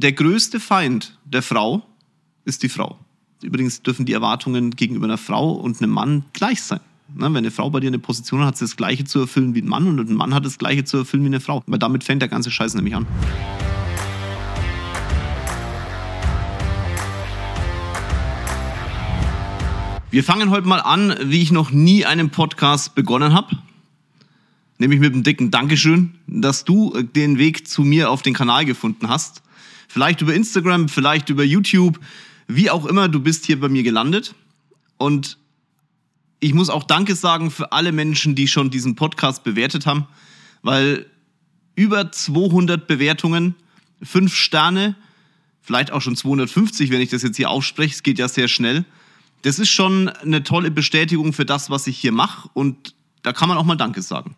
der größte Feind der Frau ist die Frau. Übrigens dürfen die Erwartungen gegenüber einer Frau und einem Mann gleich sein. Ne, wenn eine Frau bei dir eine Position hat, hat sie das Gleiche zu erfüllen wie ein Mann und ein Mann hat das Gleiche zu erfüllen wie eine Frau. Weil damit fängt der ganze Scheiß nämlich an. Wir fangen heute mal an, wie ich noch nie einen Podcast begonnen habe. Nämlich mit einem dicken Dankeschön, dass du äh, den Weg zu mir auf den Kanal gefunden hast. Vielleicht über Instagram, vielleicht über YouTube, wie auch immer, du bist hier bei mir gelandet. Und ich muss auch Danke sagen für alle Menschen, die schon diesen Podcast bewertet haben, weil über 200 Bewertungen, 5 Sterne, vielleicht auch schon 250, wenn ich das jetzt hier aufspreche, es geht ja sehr schnell das ist schon eine tolle Bestätigung für das, was ich hier mache und da kann man auch mal Danke sagen.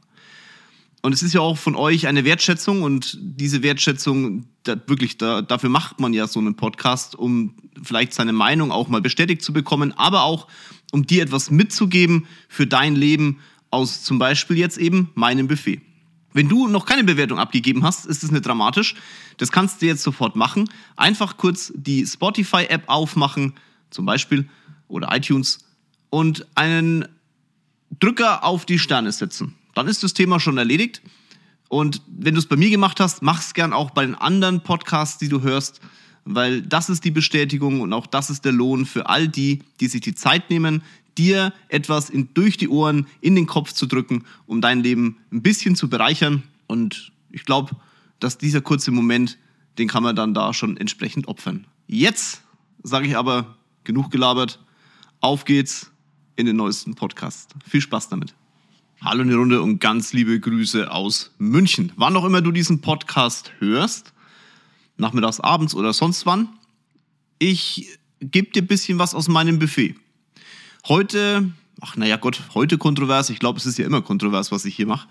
Und es ist ja auch von euch eine Wertschätzung und diese Wertschätzung, wirklich, da, dafür macht man ja so einen Podcast, um vielleicht seine Meinung auch mal bestätigt zu bekommen, aber auch um dir etwas mitzugeben für dein Leben aus zum Beispiel jetzt eben meinem Buffet. Wenn du noch keine Bewertung abgegeben hast, ist es nicht dramatisch. Das kannst du jetzt sofort machen. Einfach kurz die Spotify-App aufmachen, zum Beispiel, oder iTunes und einen Drücker auf die Sterne setzen. Dann ist das Thema schon erledigt. Und wenn du es bei mir gemacht hast, mach es gern auch bei den anderen Podcasts, die du hörst, weil das ist die Bestätigung und auch das ist der Lohn für all die, die sich die Zeit nehmen, dir etwas in, durch die Ohren in den Kopf zu drücken, um dein Leben ein bisschen zu bereichern. Und ich glaube, dass dieser kurze Moment, den kann man dann da schon entsprechend opfern. Jetzt sage ich aber genug gelabert. Auf geht's in den neuesten Podcast. Viel Spaß damit. Hallo in die Runde und ganz liebe Grüße aus München. Wann auch immer du diesen Podcast hörst, nachmittags, abends oder sonst wann, ich gebe dir ein bisschen was aus meinem Buffet. Heute, ach naja Gott, heute kontrovers, ich glaube es ist ja immer kontrovers, was ich hier mache.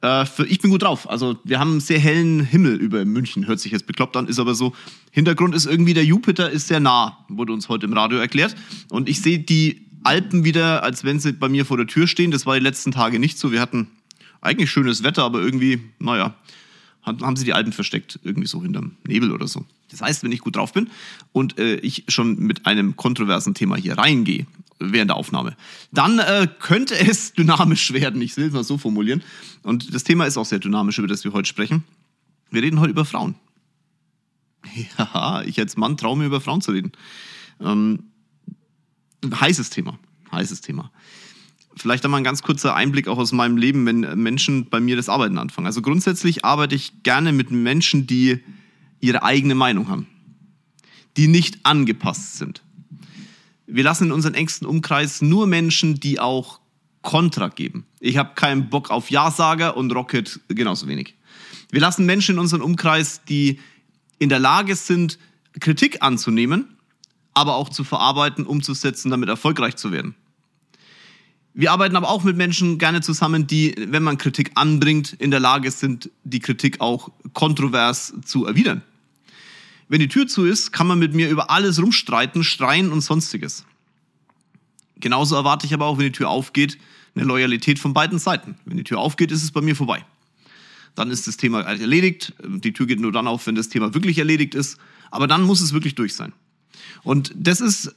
Äh, ich bin gut drauf. Also wir haben einen sehr hellen Himmel über München. Hört sich jetzt bekloppt an, ist aber so. Hintergrund ist irgendwie, der Jupiter ist sehr nah, wurde uns heute im Radio erklärt. Und ich sehe die Alpen wieder, als wenn sie bei mir vor der Tür stehen. Das war die letzten Tage nicht so. Wir hatten eigentlich schönes Wetter, aber irgendwie, naja, haben sie die Alpen versteckt, irgendwie so hinterm Nebel oder so. Das heißt, wenn ich gut drauf bin und äh, ich schon mit einem kontroversen Thema hier reingehe während der Aufnahme, dann äh, könnte es dynamisch werden. Ich will es mal so formulieren. Und das Thema ist auch sehr dynamisch, über das wir heute sprechen. Wir reden heute über Frauen. Ja, ich als Mann traue mir über Frauen zu reden. Ähm, heißes Thema, heißes Thema. Vielleicht einmal ein ganz kurzer Einblick auch aus meinem Leben, wenn Menschen bei mir das Arbeiten anfangen. Also grundsätzlich arbeite ich gerne mit Menschen, die ihre eigene Meinung haben, die nicht angepasst sind. Wir lassen in unserem engsten Umkreis nur Menschen, die auch Kontra geben. Ich habe keinen Bock auf Ja-Sager und Rocket genauso wenig. Wir lassen Menschen in unserem Umkreis, die in der Lage sind, Kritik anzunehmen, aber auch zu verarbeiten, umzusetzen, damit erfolgreich zu werden. Wir arbeiten aber auch mit Menschen gerne zusammen, die, wenn man Kritik anbringt, in der Lage sind, die Kritik auch kontrovers zu erwidern. Wenn die Tür zu ist, kann man mit mir über alles rumstreiten, schreien und sonstiges. Genauso erwarte ich aber auch, wenn die Tür aufgeht, eine Loyalität von beiden Seiten. Wenn die Tür aufgeht, ist es bei mir vorbei. Dann ist das Thema erledigt. Die Tür geht nur dann auf, wenn das Thema wirklich erledigt ist. Aber dann muss es wirklich durch sein. Und das ist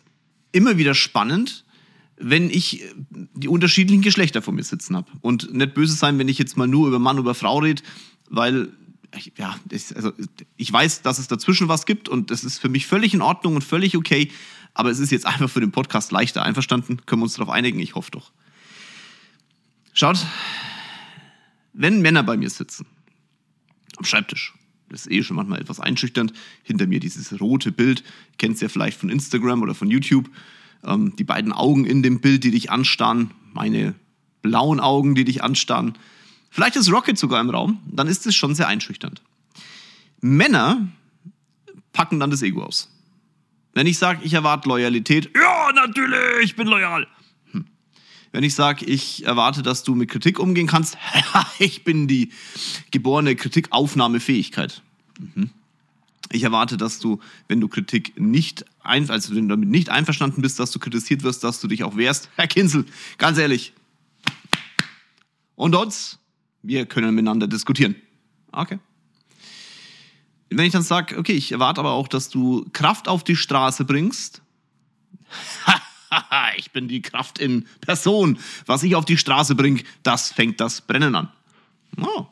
immer wieder spannend, wenn ich die unterschiedlichen Geschlechter vor mir sitzen habe. Und nicht böse sein, wenn ich jetzt mal nur über Mann oder Frau rede, weil ja, ich, also ich weiß, dass es dazwischen was gibt und das ist für mich völlig in Ordnung und völlig okay. Aber es ist jetzt einfach für den Podcast leichter. Einverstanden? Können wir uns darauf einigen? Ich hoffe doch. Schaut, wenn Männer bei mir sitzen, am Schreibtisch, das ist eh schon manchmal etwas einschüchternd, hinter mir dieses rote Bild, kennt es ja vielleicht von Instagram oder von YouTube, ähm, die beiden Augen in dem Bild, die dich anstarren, meine blauen Augen, die dich anstarren, vielleicht ist Rocket sogar im Raum, dann ist es schon sehr einschüchternd. Männer packen dann das Ego aus. Wenn ich sage, ich erwarte Loyalität, ja, natürlich, ich bin loyal. Wenn ich sage, ich erwarte, dass du mit Kritik umgehen kannst, ich bin die geborene Kritikaufnahmefähigkeit. Mhm. Ich erwarte, dass du, wenn du Kritik nicht, ein, also wenn du damit nicht einverstanden bist, dass du kritisiert wirst, dass du dich auch wehrst. Herr Kinsel, ganz ehrlich. Und uns, wir können miteinander diskutieren. Okay. Wenn ich dann sage, okay, ich erwarte aber auch, dass du Kraft auf die Straße bringst. ich bin die Kraft in Person. Was ich auf die Straße bringe, das fängt das Brennen an. Oh.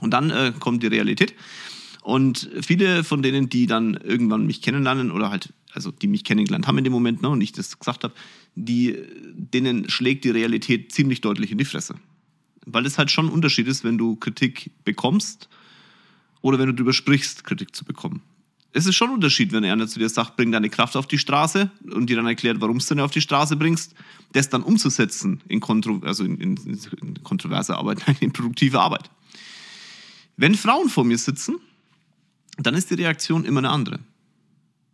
Und dann äh, kommt die Realität. Und viele von denen, die dann irgendwann mich kennenlernen oder halt, also die mich kennengelernt haben in dem Moment ne, und ich das gesagt habe, denen schlägt die Realität ziemlich deutlich in die Fresse. Weil es halt schon ein Unterschied ist, wenn du Kritik bekommst oder wenn du darüber sprichst, Kritik zu bekommen. Es ist schon ein Unterschied, wenn einer zu dir sagt, bring deine Kraft auf die Straße und dir dann erklärt, warum du denn auf die Straße bringst, das dann umzusetzen in, Kontro also in, in, in kontroverse Arbeit, in produktive Arbeit. Wenn Frauen vor mir sitzen, dann ist die Reaktion immer eine andere.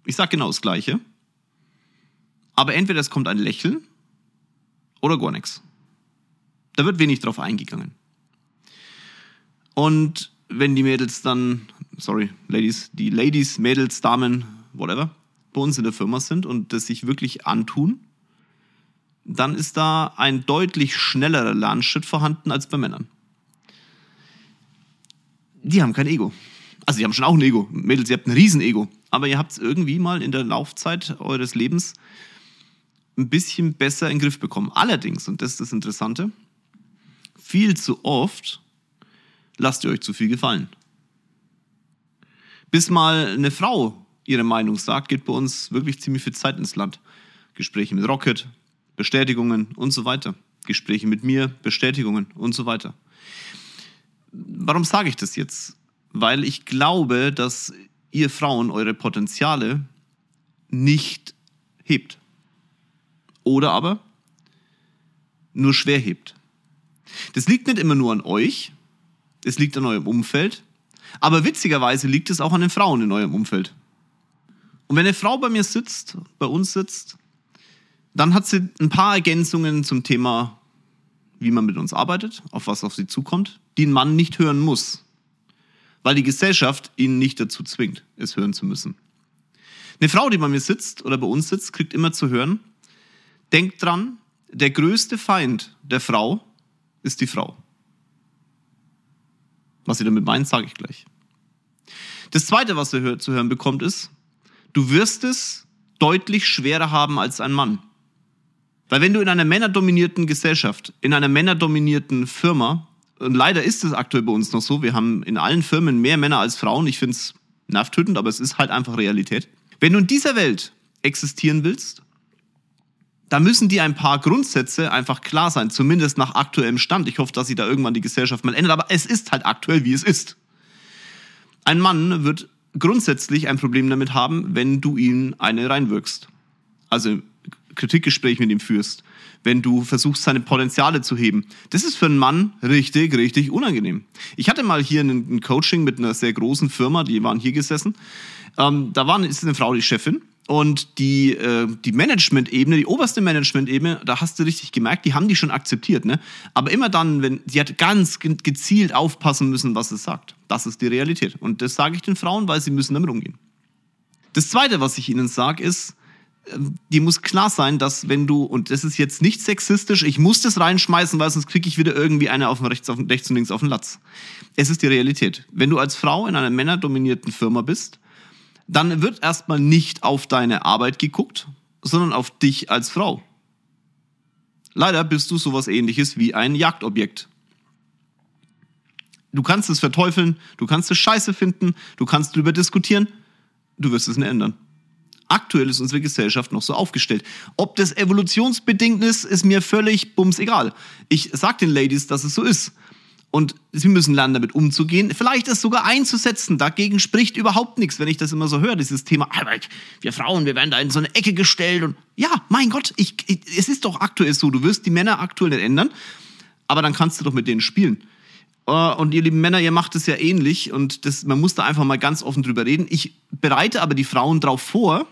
Ich sage genau das Gleiche, aber entweder es kommt ein Lächeln oder gar nichts. Da wird wenig drauf eingegangen. Und wenn die Mädels dann, sorry, Ladies, die Ladies, Mädels, Damen, whatever, bei uns in der Firma sind und das sich wirklich antun, dann ist da ein deutlich schnellerer Lernschritt vorhanden als bei Männern. Die haben kein Ego. Also, die haben schon auch ein Ego. Mädels, ihr habt ein Riesenego. Aber ihr habt es irgendwie mal in der Laufzeit eures Lebens ein bisschen besser in den Griff bekommen. Allerdings, und das ist das Interessante, viel zu oft lasst ihr euch zu viel gefallen. Bis mal eine Frau ihre Meinung sagt, geht bei uns wirklich ziemlich viel Zeit ins Land. Gespräche mit Rocket, Bestätigungen und so weiter. Gespräche mit mir, Bestätigungen und so weiter. Warum sage ich das jetzt? Weil ich glaube, dass ihr Frauen eure Potenziale nicht hebt. Oder aber nur schwer hebt. Das liegt nicht immer nur an euch, es liegt an eurem Umfeld, aber witzigerweise liegt es auch an den Frauen in eurem Umfeld. Und wenn eine Frau bei mir sitzt, bei uns sitzt, dann hat sie ein paar Ergänzungen zum Thema, wie man mit uns arbeitet, auf was auf sie zukommt, die ein Mann nicht hören muss, weil die Gesellschaft ihn nicht dazu zwingt, es hören zu müssen. Eine Frau, die bei mir sitzt oder bei uns sitzt, kriegt immer zu hören, denkt dran, der größte Feind der Frau ist die Frau. Was sie damit meint, sage ich gleich. Das Zweite, was er zu hören bekommt, ist, du wirst es deutlich schwerer haben als ein Mann. Weil wenn du in einer männerdominierten Gesellschaft, in einer männerdominierten Firma, und leider ist es aktuell bei uns noch so, wir haben in allen Firmen mehr Männer als Frauen, ich finde es nervtötend, aber es ist halt einfach Realität. Wenn du in dieser Welt existieren willst, da müssen dir ein paar Grundsätze einfach klar sein, zumindest nach aktuellem Stand. Ich hoffe, dass sich da irgendwann die Gesellschaft mal ändert, aber es ist halt aktuell, wie es ist. Ein Mann wird grundsätzlich ein Problem damit haben, wenn du ihm eine reinwirkst. Also Kritikgespräch mit ihm führst, wenn du versuchst, seine Potenziale zu heben. Das ist für einen Mann richtig, richtig unangenehm. Ich hatte mal hier ein Coaching mit einer sehr großen Firma, die waren hier gesessen. Ähm, da war, ist eine Frau die Chefin und die, äh, die Management-Ebene, die oberste Management-Ebene, da hast du richtig gemerkt, die haben die schon akzeptiert, ne? Aber immer dann, wenn, sie hat ganz gezielt aufpassen müssen, was es sagt. Das ist die Realität. Und das sage ich den Frauen, weil sie müssen damit umgehen. Das zweite, was ich ihnen sage, ist, ähm, die muss klar sein, dass wenn du, und das ist jetzt nicht sexistisch, ich muss das reinschmeißen, weil sonst kriege ich wieder irgendwie eine auf dem rechts, auf rechts und links auf den Latz. Es ist die Realität. Wenn du als Frau in einer männerdominierten Firma bist, dann wird erstmal nicht auf deine Arbeit geguckt, sondern auf dich als Frau. Leider bist du sowas ähnliches wie ein Jagdobjekt. Du kannst es verteufeln, du kannst es scheiße finden, du kannst darüber diskutieren, du wirst es nicht ändern. Aktuell ist unsere Gesellschaft noch so aufgestellt. Ob das evolutionsbedingt ist, ist mir völlig bums egal. Ich sag den Ladies, dass es so ist. Und sie müssen lernen, damit umzugehen. Vielleicht es sogar einzusetzen. Dagegen spricht überhaupt nichts, wenn ich das immer so höre, dieses Thema, wir Frauen, wir werden da in so eine Ecke gestellt. Und ja, mein Gott, ich, ich, es ist doch aktuell so. Du wirst die Männer aktuell nicht ändern, aber dann kannst du doch mit denen spielen. Äh, und ihr lieben Männer, ihr macht es ja ähnlich und das, man muss da einfach mal ganz offen drüber reden. Ich bereite aber die Frauen darauf vor,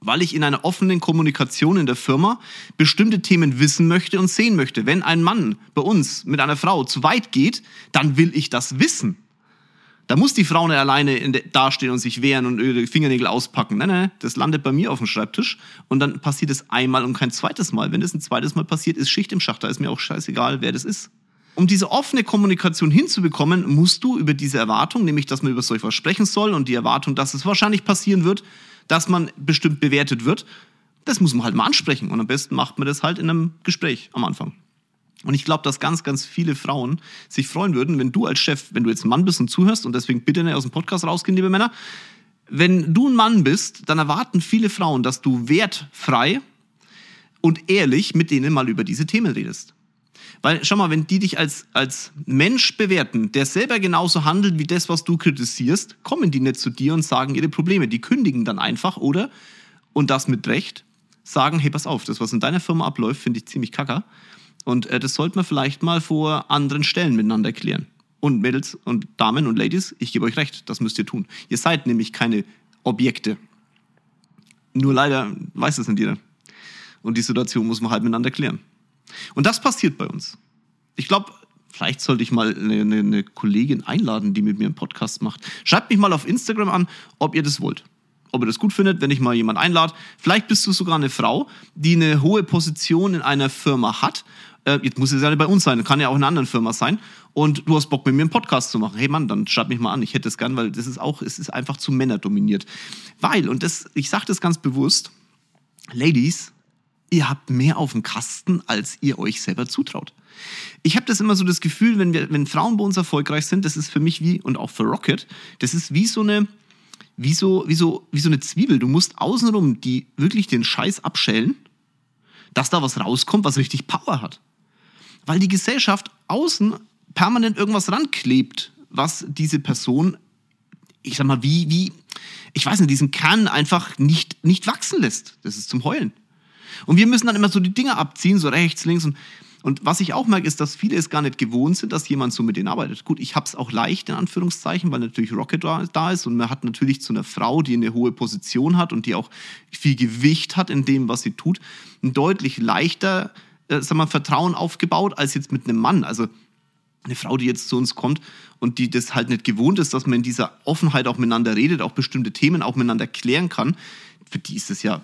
weil ich in einer offenen Kommunikation in der Firma bestimmte Themen wissen möchte und sehen möchte. Wenn ein Mann bei uns mit einer Frau zu weit geht, dann will ich das wissen. Da muss die Frau nicht alleine dastehen und sich wehren und ihre Fingernägel auspacken. Nein, nein, das landet bei mir auf dem Schreibtisch und dann passiert es einmal und kein zweites Mal. Wenn es ein zweites Mal passiert, ist Schicht im Schacht. Da ist mir auch scheißegal, wer das ist. um diese offene Kommunikation hinzubekommen, musst du über diese Erwartung, nämlich dass man über solch was sprechen soll und die Erwartung, dass es wahrscheinlich passieren wird, dass man bestimmt bewertet wird, das muss man halt mal ansprechen. Und am besten macht man das halt in einem Gespräch am Anfang. Und ich glaube, dass ganz, ganz viele Frauen sich freuen würden, wenn du als Chef, wenn du jetzt ein Mann bist und zuhörst und deswegen bitte nicht aus dem Podcast rausgehen, liebe Männer, wenn du ein Mann bist, dann erwarten viele Frauen, dass du wertfrei und ehrlich mit denen mal über diese Themen redest. Weil, schau mal, wenn die dich als, als Mensch bewerten, der selber genauso handelt wie das, was du kritisierst, kommen die nicht zu dir und sagen ihre Probleme. Die kündigen dann einfach oder, und das mit Recht, sagen, hey, pass auf, das, was in deiner Firma abläuft, finde ich ziemlich kacker. Und äh, das sollte man vielleicht mal vor anderen Stellen miteinander klären. Und Mädels und Damen und Ladies, ich gebe euch recht, das müsst ihr tun. Ihr seid nämlich keine Objekte. Nur leider weiß es nicht jeder. Und die Situation muss man halt miteinander klären. Und das passiert bei uns. Ich glaube, vielleicht sollte ich mal eine, eine, eine, Kollegin einladen, die mit mir einen Podcast macht. Schreibt mich mal auf Instagram an, ob ihr das wollt. Ob ihr das gut findet, wenn ich mal jemanden einlade. Vielleicht bist du sogar eine Frau, die eine hohe Position in einer Firma hat. Äh, jetzt muss es ja nicht bei uns sein, kann ja auch in einer anderen Firma sein. Und du hast Bock, mit mir einen Podcast zu machen. Hey Mann, dann schreib mich mal an. Ich hätte es gern, weil das ist auch, es ist einfach zu Männer dominiert. Weil, und das, ich sage das ganz bewusst, Ladies, ihr habt mehr auf dem Kasten, als ihr euch selber zutraut. Ich habe das immer so das Gefühl, wenn, wir, wenn Frauen bei uns erfolgreich sind, das ist für mich wie, und auch für Rocket, das ist wie so eine, wie so, wie so, wie so eine Zwiebel. Du musst außenrum die wirklich den Scheiß abschälen, dass da was rauskommt, was richtig Power hat. Weil die Gesellschaft außen permanent irgendwas ranklebt, was diese Person, ich sag mal, wie, wie, ich weiß nicht, diesen Kern einfach nicht, nicht wachsen lässt. Das ist zum Heulen. Und wir müssen dann immer so die Dinge abziehen, so rechts, links. Und, und was ich auch merke, ist, dass viele es gar nicht gewohnt sind, dass jemand so mit denen arbeitet. Gut, ich habe es auch leicht, in Anführungszeichen, weil natürlich Rocket da ist und man hat natürlich zu einer Frau, die eine hohe Position hat und die auch viel Gewicht hat in dem, was sie tut, ein deutlich leichter äh, sag mal, Vertrauen aufgebaut als jetzt mit einem Mann. Also eine Frau, die jetzt zu uns kommt und die das halt nicht gewohnt ist, dass man in dieser Offenheit auch miteinander redet, auch bestimmte Themen auch miteinander klären kann, für die ist es ja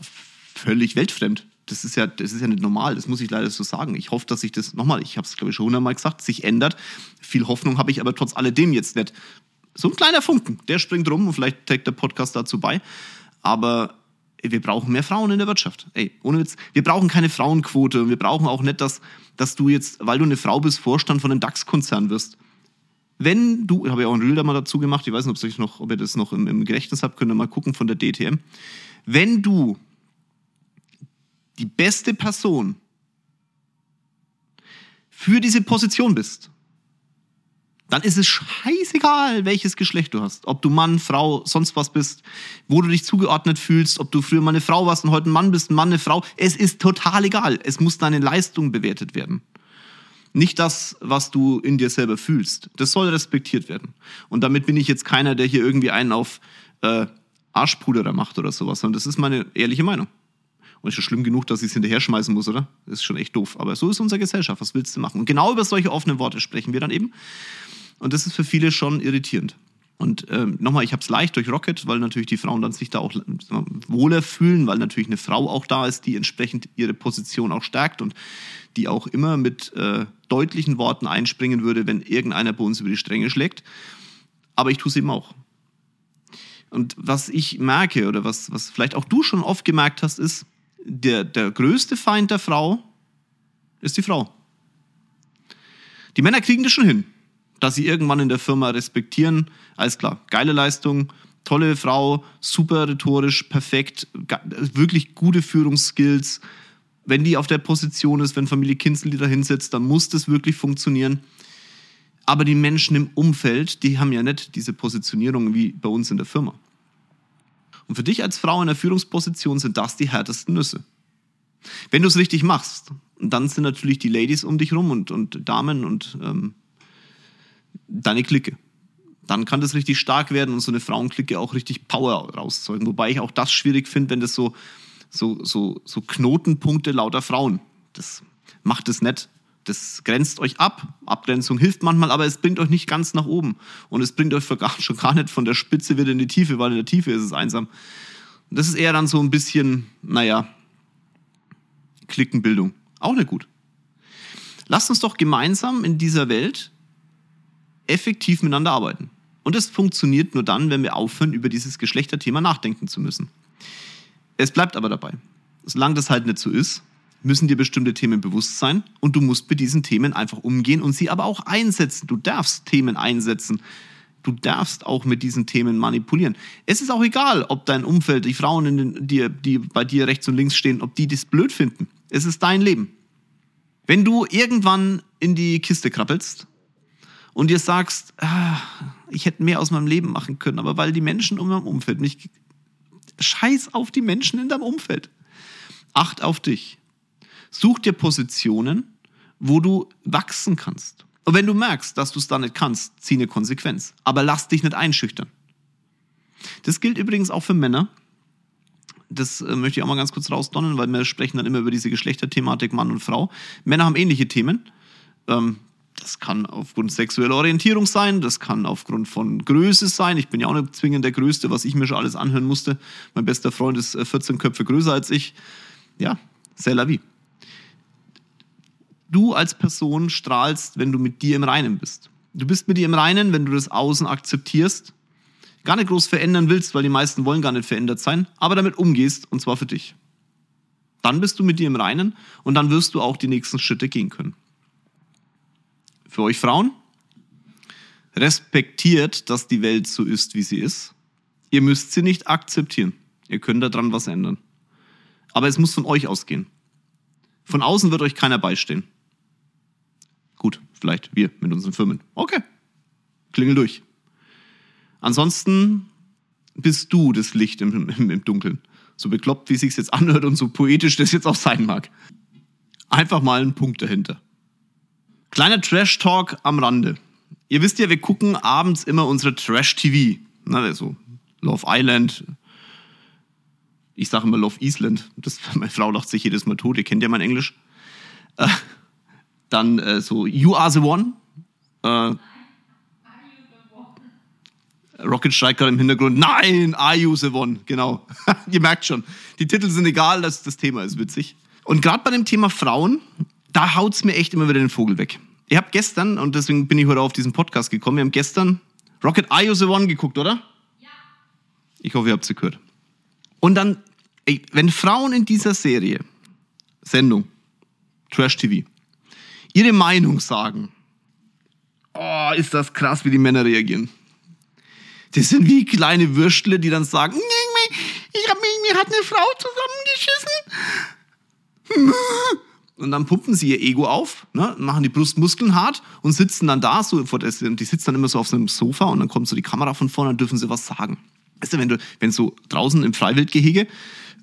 völlig weltfremd das ist ja, das ist ja nicht normal, das muss ich leider so sagen. Ich hoffe, dass sich das, nochmal, ich habe es glaube ich schon hundertmal gesagt, sich ändert. Viel Hoffnung habe ich aber trotz alledem jetzt nicht. So ein kleiner Funken, der springt rum und vielleicht trägt der Podcast dazu bei. Aber wir brauchen mehr Frauen in der Wirtschaft. Ey, ohne Witz. Wir brauchen keine Frauenquote und wir brauchen auch nicht, dass, dass du jetzt, weil du eine Frau bist, Vorstand von einem DAX-Konzern wirst. Wenn du, ich habe ja auch ein Reel da mal dazu gemacht, ich weiß nicht, ob, noch, ob ihr das noch im, im Gedächtnis habt, könnt ihr mal gucken von der DTM. Wenn du die beste Person für diese Position bist, dann ist es scheißegal, welches Geschlecht du hast. Ob du Mann, Frau, sonst was bist, wo du dich zugeordnet fühlst, ob du früher mal eine Frau warst und heute ein Mann bist, ein Mann, eine Frau. Es ist total egal. Es muss deine Leistung bewertet werden. Nicht das, was du in dir selber fühlst. Das soll respektiert werden. Und damit bin ich jetzt keiner, der hier irgendwie einen auf äh, Arschpuderer macht oder sowas, sondern das ist meine ehrliche Meinung. Und ist schon schlimm genug, dass ich es hinterher schmeißen muss, oder? Das ist schon echt doof. Aber so ist unsere Gesellschaft. Was willst du machen? Und genau über solche offenen Worte sprechen wir dann eben. Und das ist für viele schon irritierend. Und ähm, nochmal, ich habe es leicht durch Rocket, weil natürlich die Frauen dann sich da auch wohler fühlen, weil natürlich eine Frau auch da ist, die entsprechend ihre Position auch stärkt und die auch immer mit äh, deutlichen Worten einspringen würde, wenn irgendeiner bei uns über die Stränge schlägt. Aber ich tue es eben auch. Und was ich merke oder was, was vielleicht auch du schon oft gemerkt hast, ist, der, der größte Feind der Frau ist die Frau. Die Männer kriegen das schon hin, dass sie irgendwann in der Firma respektieren. Alles klar, geile Leistung, tolle Frau, super rhetorisch, perfekt, wirklich gute Führungsskills. Wenn die auf der Position ist, wenn Familie Kinzel die da hinsetzt, dann muss das wirklich funktionieren. Aber die Menschen im Umfeld, die haben ja nicht diese Positionierung wie bei uns in der Firma. Und für dich als Frau in der Führungsposition sind das die härtesten Nüsse. Wenn du es richtig machst, dann sind natürlich die Ladies um dich rum und, und Damen und ähm, deine Clique. Dann kann das richtig stark werden und so eine Frauenklicke auch richtig Power rauszeugen. Wobei ich auch das schwierig finde, wenn das so, so, so, so Knotenpunkte lauter Frauen. Das macht es nicht. Das grenzt euch ab. Abgrenzung hilft manchmal, aber es bringt euch nicht ganz nach oben. Und es bringt euch schon gar nicht von der Spitze wieder in die Tiefe, weil in der Tiefe ist es einsam. Und das ist eher dann so ein bisschen, naja, Klickenbildung. Auch nicht gut. Lasst uns doch gemeinsam in dieser Welt effektiv miteinander arbeiten. Und das funktioniert nur dann, wenn wir aufhören, über dieses Geschlechterthema nachdenken zu müssen. Es bleibt aber dabei. Solange das halt nicht so ist, müssen dir bestimmte Themen bewusst sein und du musst mit diesen Themen einfach umgehen und sie aber auch einsetzen. Du darfst Themen einsetzen. Du darfst auch mit diesen Themen manipulieren. Es ist auch egal, ob dein Umfeld, die Frauen, in den, die, die bei dir rechts und links stehen, ob die das blöd finden. Es ist dein Leben. Wenn du irgendwann in die Kiste krabbelst und dir sagst, ah, ich hätte mehr aus meinem Leben machen können, aber weil die Menschen um mein Umfeld mich. Scheiß auf die Menschen in deinem Umfeld. Acht auf dich. Such dir Positionen, wo du wachsen kannst. Und wenn du merkst, dass du es da nicht kannst, zieh eine Konsequenz. Aber lass dich nicht einschüchtern. Das gilt übrigens auch für Männer. Das äh, möchte ich auch mal ganz kurz rausdonnen, weil wir sprechen dann immer über diese Geschlechterthematik Mann und Frau. Männer haben ähnliche Themen. Ähm, das kann aufgrund sexueller Orientierung sein, das kann aufgrund von Größe sein. Ich bin ja auch nicht zwingend der Größte, was ich mir schon alles anhören musste. Mein bester Freund ist 14 äh, Köpfe größer als ich. Ja, c'est la vie. Du als Person strahlst, wenn du mit dir im Reinen bist. Du bist mit dir im Reinen, wenn du das Außen akzeptierst, gar nicht groß verändern willst, weil die meisten wollen gar nicht verändert sein, aber damit umgehst und zwar für dich. Dann bist du mit dir im Reinen und dann wirst du auch die nächsten Schritte gehen können. Für euch Frauen, respektiert, dass die Welt so ist, wie sie ist. Ihr müsst sie nicht akzeptieren. Ihr könnt daran was ändern. Aber es muss von euch ausgehen. Von außen wird euch keiner beistehen. Vielleicht wir mit unseren Firmen. Okay, klingel durch. Ansonsten bist du das Licht im, im, im Dunkeln. So bekloppt, wie es sich jetzt anhört und so poetisch das jetzt auch sein mag. Einfach mal einen Punkt dahinter. Kleiner Trash-Talk am Rande. Ihr wisst ja, wir gucken abends immer unsere Trash-TV. Also Love Island. Ich sage immer Love Island. Das, meine Frau lacht sich jedes Mal tot. Ihr kennt ja mein Englisch. Dann äh, so You Are the One. Äh, Rocket Striker im Hintergrund. Nein, Are You the One? Genau. Ihr merkt schon, die Titel sind egal, das, das Thema ist witzig. Und gerade bei dem Thema Frauen da haut es mir echt immer wieder den Vogel weg. Ihr habt gestern, und deswegen bin ich heute auf diesen Podcast gekommen, wir haben gestern Rocket Are the One geguckt, oder? Ja. Ich hoffe, ihr habt sie gehört. Und dann, ey, wenn Frauen in dieser Serie, Sendung, Trash TV, ihre Meinung sagen, oh, ist das krass, wie die Männer reagieren. Das sind wie kleine Würstle, die dann sagen, ich hab, mir hat eine Frau zusammengeschissen. Und dann pumpen sie ihr Ego auf, ne, machen die Brustmuskeln hart und sitzen dann da, so die sitzen dann immer so auf so einem Sofa und dann kommt so die Kamera von vorne und dürfen sie was sagen. Weißt du, wenn du, wenn so draußen im Freiwildgehege,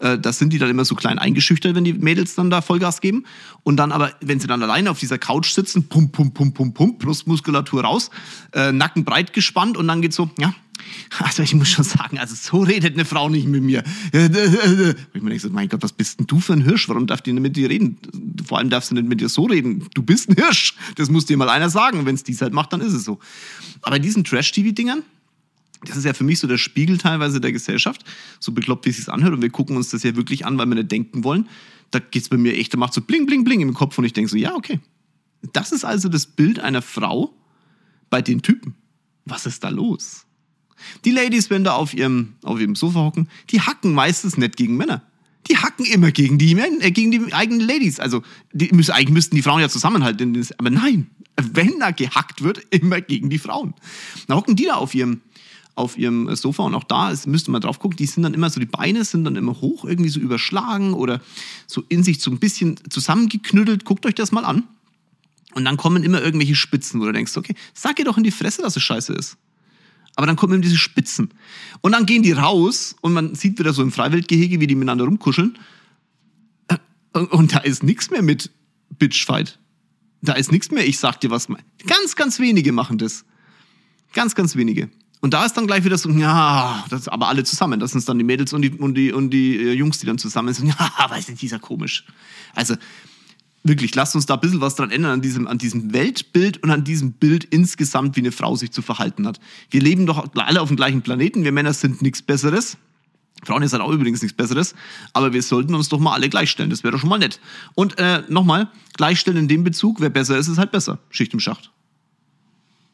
äh, da sind die dann immer so klein eingeschüchtert, wenn die Mädels dann da Vollgas geben. Und dann aber, wenn sie dann alleine auf dieser Couch sitzen, pump, pump, pump, pump, pump, Brustmuskulatur raus, äh, Nacken breit gespannt und dann geht's so, ja, also ich muss schon sagen, also so redet eine Frau nicht mit mir. Ich mir denke, mein Gott, was bist denn du für ein Hirsch? Warum darf die nicht mit dir reden? Vor allem darfst du nicht mit dir so reden. Du bist ein Hirsch. Das muss dir mal einer sagen. Wenn es dies halt macht, dann ist es so. Aber diesen Trash-TV-Dingern, das ist ja für mich so der Spiegel teilweise der Gesellschaft, so bekloppt, wie es sich anhört. Und wir gucken uns das ja wirklich an, weil wir nicht denken wollen. Da geht es bei mir echt, da macht so bling, bling, bling im Kopf und ich denke so, ja, okay. Das ist also das Bild einer Frau bei den Typen. Was ist da los? Die Ladies, wenn da auf ihrem, auf ihrem Sofa hocken, die hacken meistens nicht gegen Männer. Die hacken immer gegen die, äh, gegen die eigenen Ladies. Also die müssen, eigentlich müssten die Frauen ja zusammenhalten. Aber nein, wenn da gehackt wird, immer gegen die Frauen. Da hocken die da auf ihrem, auf ihrem Sofa und auch da ist, müsste man drauf gucken, die sind dann immer so, die Beine sind dann immer hoch, irgendwie so überschlagen oder so in sich so ein bisschen zusammengeknüttelt. Guckt euch das mal an. Und dann kommen immer irgendwelche Spitzen, wo du denkst, okay, sag ihr doch in die Fresse, dass es scheiße ist. Aber dann kommen eben diese Spitzen. Und dann gehen die raus und man sieht wieder so im Freiwildgehege, wie die miteinander rumkuscheln. Und da ist nichts mehr mit Bitchfight. Da ist nichts mehr, ich sag dir was. Ganz, ganz wenige machen das. Ganz, ganz wenige. Und da ist dann gleich wieder so, ja, das, aber alle zusammen. Das sind dann die Mädels und die, und die, und die äh, Jungs, die dann zusammen sind. Ja, weißt du, dieser komisch. Also, wirklich, lasst uns da ein bisschen was dran ändern, an diesem, an diesem Weltbild und an diesem Bild insgesamt, wie eine Frau sich zu verhalten hat. Wir leben doch alle auf dem gleichen Planeten, wir Männer sind nichts Besseres. Frauen ist halt auch übrigens nichts Besseres, aber wir sollten uns doch mal alle gleichstellen. Das wäre doch schon mal nett. Und äh, nochmal, gleichstellen in dem Bezug, wer besser ist, ist halt besser. Schicht im Schacht.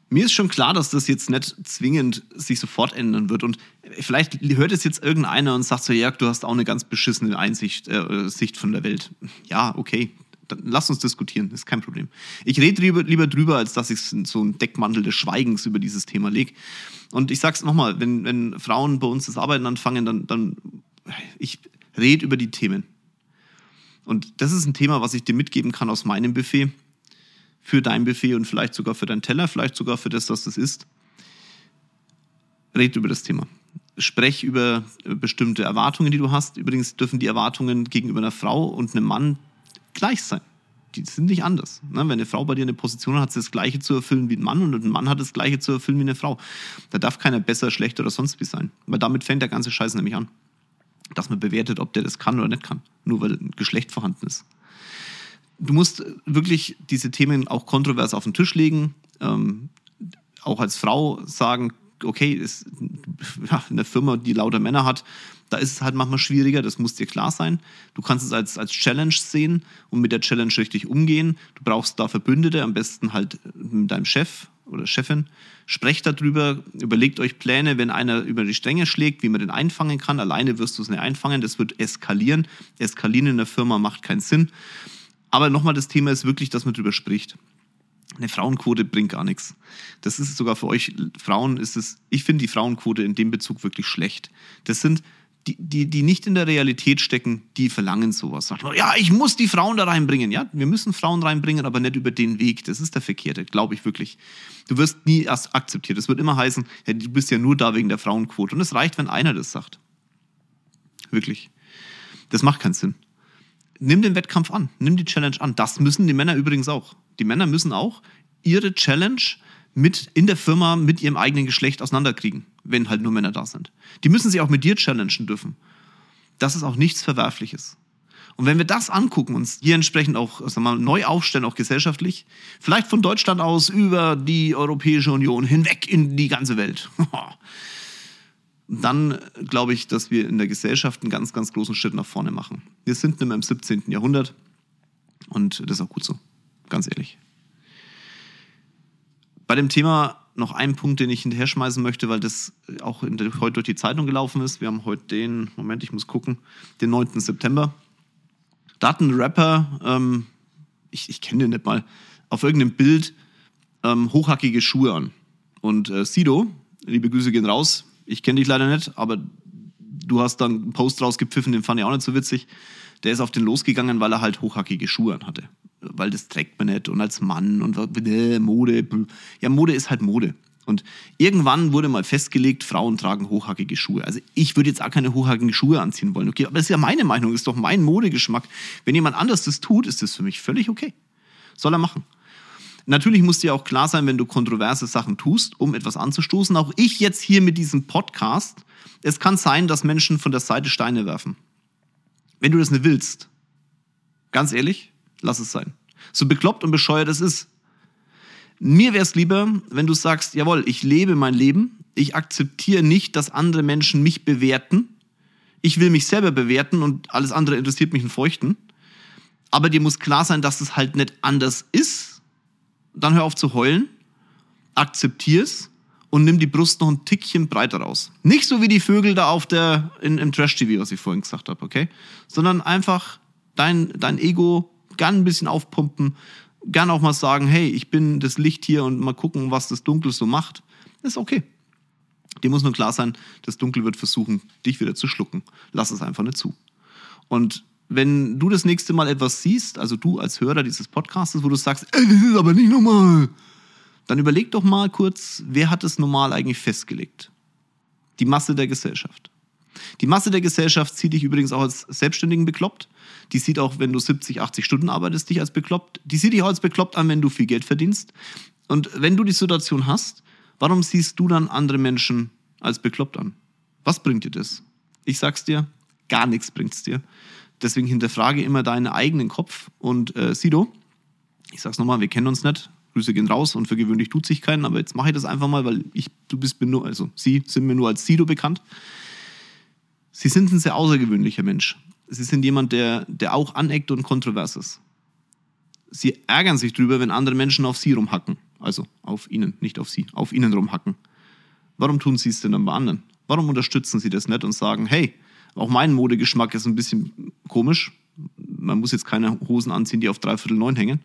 Mir ist schon klar, dass das jetzt nicht zwingend sich sofort ändern wird. Und vielleicht hört es jetzt irgendeiner und sagt so, Jörg, du hast auch eine ganz beschissene Einsicht, äh, Sicht von der Welt. Ja, okay. Dann lass uns diskutieren, ist kein Problem. Ich rede lieber, lieber drüber, als dass ich so einen Deckmantel des Schweigens über dieses Thema lege. Und ich sag's nochmal, wenn, wenn Frauen bei uns das Arbeiten anfangen, dann, dann ich rede über die Themen. Und das ist ein Thema, was ich dir mitgeben kann aus meinem Buffet für dein Buffet und vielleicht sogar für deinen Teller, vielleicht sogar für das, was das ist. Red über das Thema. Sprech über bestimmte Erwartungen, die du hast. Übrigens dürfen die Erwartungen gegenüber einer Frau und einem Mann gleich sein. Die sind nicht anders. Ne? Wenn eine Frau bei dir eine Position hat, hat sie das Gleiche zu erfüllen wie ein Mann und ein Mann hat das Gleiche zu erfüllen wie eine Frau. Da darf keiner besser, schlechter oder sonst wie sein. Weil damit fängt der ganze Scheiß nämlich an. Dass man bewertet, ob der das kann oder nicht kann. Nur weil ein Geschlecht vorhanden ist du musst wirklich diese Themen auch kontrovers auf den Tisch legen. Ähm, auch als Frau sagen, okay, ist, ja, eine Firma, die lauter Männer hat, da ist es halt manchmal schwieriger, das muss dir klar sein. Du kannst es als, als Challenge sehen und mit der Challenge richtig umgehen. Du brauchst da Verbündete, am besten halt mit deinem Chef oder Chefin. Sprecht darüber, überlegt euch Pläne, wenn einer über die Stränge schlägt, wie man den einfangen kann. Alleine wirst du es nicht einfangen, das wird eskalieren. Eskalieren in der Firma macht keinen Sinn. Aber nochmal, das Thema ist wirklich, dass man darüber spricht. Eine Frauenquote bringt gar nichts. Das ist sogar für euch Frauen ist es, ich finde die Frauenquote in dem Bezug wirklich schlecht. Das sind die, die, die nicht in der Realität stecken, die verlangen sowas. Sagt man, ja, ich muss die Frauen da reinbringen. Ja, wir müssen Frauen reinbringen, aber nicht über den Weg. Das ist der verkehrte, glaube ich wirklich. Du wirst nie erst akzeptiert. Es wird immer heißen, ja, du bist ja nur da wegen der Frauenquote. Und es reicht, wenn einer das sagt. Wirklich. Das macht keinen Sinn nimm den Wettkampf an, nimm die Challenge an. Das müssen die Männer übrigens auch. Die Männer müssen auch ihre Challenge mit in der Firma mit ihrem eigenen Geschlecht auseinanderkriegen, wenn halt nur Männer da sind. Die müssen sich auch mit dir challengen dürfen. Das ist auch nichts Verwerfliches. Und wenn wir das angucken, uns hier entsprechend auch also mal, neu aufstellen, auch gesellschaftlich, vielleicht von Deutschland aus über die Europäische Union hinweg in die ganze Welt, dann glaube ich, dass wir in der Gesellschaft einen ganz, ganz großen Schritt nach vorne machen. Wir sind nicht mehr im 17. Jahrhundert und das ist auch gut so, ganz ehrlich. Bei dem Thema noch ein Punkt, den ich hinterher schmeißen möchte, weil das auch der, heute durch die Zeitung gelaufen ist. Wir haben heute den, Moment, ich muss gucken, den 9. September. Da hat ein Rapper, ähm, ich, ich kenne den nicht mal, auf irgendeinem Bild ähm, hochhackige Schuhe an. Und äh, Sido, liebe Grüße gehen raus, ich kenne dich leider nicht, aber du hast dann einen Post rausgepfiffen, den fand ich auch nicht so witzig. Der ist auf den losgegangen, weil er halt hochhackige Schuhe anhatte. Weil das trägt man nicht und als Mann und äh, Mode. Ja, Mode ist halt Mode. Und irgendwann wurde mal festgelegt, Frauen tragen hochhackige Schuhe. Also ich würde jetzt auch keine hochhackigen Schuhe anziehen wollen. Okay, aber das ist ja meine Meinung, ist doch mein Modegeschmack. Wenn jemand anders das tut, ist das für mich völlig okay. Soll er machen. Natürlich muss dir auch klar sein, wenn du kontroverse Sachen tust, um etwas anzustoßen. Auch ich jetzt hier mit diesem Podcast, es kann sein, dass Menschen von der Seite Steine werfen. Wenn du das nicht willst, ganz ehrlich, lass es sein. So bekloppt und bescheuert es ist. Mir wäre es lieber, wenn du sagst, jawohl, ich lebe mein Leben, ich akzeptiere nicht, dass andere Menschen mich bewerten, ich will mich selber bewerten und alles andere interessiert mich in Feuchten. Aber dir muss klar sein, dass es halt nicht anders ist dann hör auf zu heulen, akzeptier's und nimm die Brust noch ein Tickchen breiter raus. Nicht so wie die Vögel da auf der, in, im Trash-TV, was ich vorhin gesagt habe, okay? Sondern einfach dein, dein Ego gern ein bisschen aufpumpen, gern auch mal sagen, hey, ich bin das Licht hier und mal gucken, was das Dunkel so macht. ist okay. Dir muss nur klar sein, das Dunkel wird versuchen, dich wieder zu schlucken. Lass es einfach nicht zu. Und wenn du das nächste Mal etwas siehst, also du als Hörer dieses Podcasts, wo du sagst, ey, das ist aber nicht normal, dann überleg doch mal kurz, wer hat es normal eigentlich festgelegt? Die Masse der Gesellschaft. Die Masse der Gesellschaft sieht dich übrigens auch als Selbstständigen bekloppt. Die sieht auch, wenn du 70, 80 Stunden arbeitest, dich als bekloppt. Die sieht dich auch als bekloppt an, wenn du viel Geld verdienst. Und wenn du die Situation hast, warum siehst du dann andere Menschen als bekloppt an? Was bringt dir das? Ich sag's dir, gar nichts bringt's dir. Deswegen hinterfrage immer deinen eigenen Kopf. Und äh, Sido, ich sag's nochmal, wir kennen uns nicht. Grüße gehen raus und für gewöhnlich tut sich keinen, aber jetzt mache ich das einfach mal, weil ich, du bist mir nur, also sie sind mir nur als Sido bekannt. Sie sind ein sehr außergewöhnlicher Mensch. Sie sind jemand, der, der auch aneckt und kontrovers ist. Sie ärgern sich drüber, wenn andere Menschen auf sie rumhacken. Also auf ihnen, nicht auf sie, auf ihnen rumhacken. Warum tun sie es denn dann bei anderen? Warum unterstützen sie das nicht und sagen, hey, auch mein Modegeschmack ist ein bisschen komisch. Man muss jetzt keine Hosen anziehen, die auf dreiviertel neun hängen.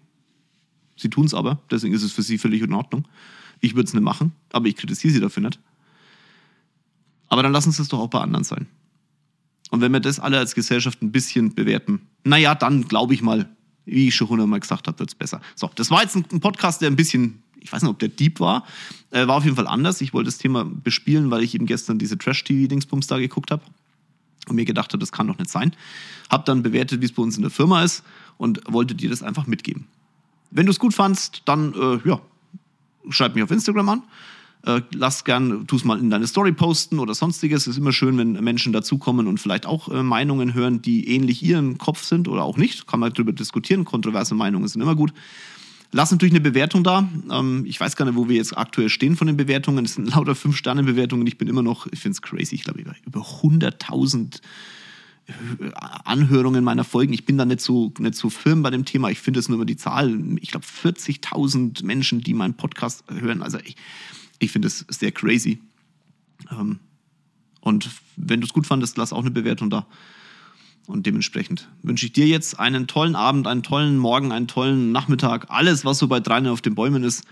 Sie tun es aber, deswegen ist es für sie völlig in Ordnung. Ich würde es nicht machen, aber ich kritisiere sie dafür nicht. Aber dann lassen sie es doch auch bei anderen sein. Und wenn wir das alle als Gesellschaft ein bisschen bewerten, naja, dann glaube ich mal, wie ich schon hundertmal gesagt habe, wird es besser. So, das war jetzt ein Podcast, der ein bisschen, ich weiß nicht, ob der Deep war, äh, war auf jeden Fall anders. Ich wollte das Thema bespielen, weil ich eben gestern diese Trash-TV-Dingsbums da geguckt habe und mir gedacht habe, das kann doch nicht sein. Hab dann bewertet, wie es bei uns in der Firma ist und wollte dir das einfach mitgeben. Wenn du es gut fandst, dann äh, ja, schreib mich auf Instagram an. Äh, lass gern, tu es mal in deine Story posten oder sonstiges. Es ist immer schön, wenn Menschen dazukommen und vielleicht auch äh, Meinungen hören, die ähnlich ihren Kopf sind oder auch nicht. Kann man darüber diskutieren. Kontroverse Meinungen sind immer gut. Lass natürlich eine Bewertung da. Ähm, ich weiß gar nicht, wo wir jetzt aktuell stehen von den Bewertungen. Es sind lauter 5-Sterne-Bewertungen. Ich bin immer noch, ich finde es crazy, ich glaube, über 100.000 äh, Anhörungen meiner Folgen. Ich bin da nicht so, nicht so firm bei dem Thema. Ich finde es nur über die Zahl. Ich glaube, 40.000 Menschen, die meinen Podcast hören. Also ich, ich finde es sehr crazy. Ähm, und wenn du es gut fandest, lass auch eine Bewertung da. Und dementsprechend wünsche ich dir jetzt einen tollen Abend, einen tollen Morgen, einen tollen Nachmittag. Alles, was so bei Dreien auf den Bäumen ist.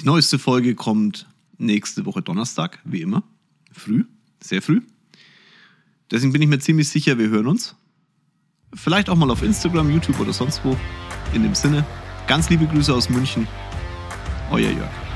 Die neueste Folge kommt nächste Woche Donnerstag, wie immer. Früh, sehr früh. Deswegen bin ich mir ziemlich sicher, wir hören uns. Vielleicht auch mal auf Instagram, YouTube oder sonst wo. In dem Sinne, ganz liebe Grüße aus München. Euer Jörg.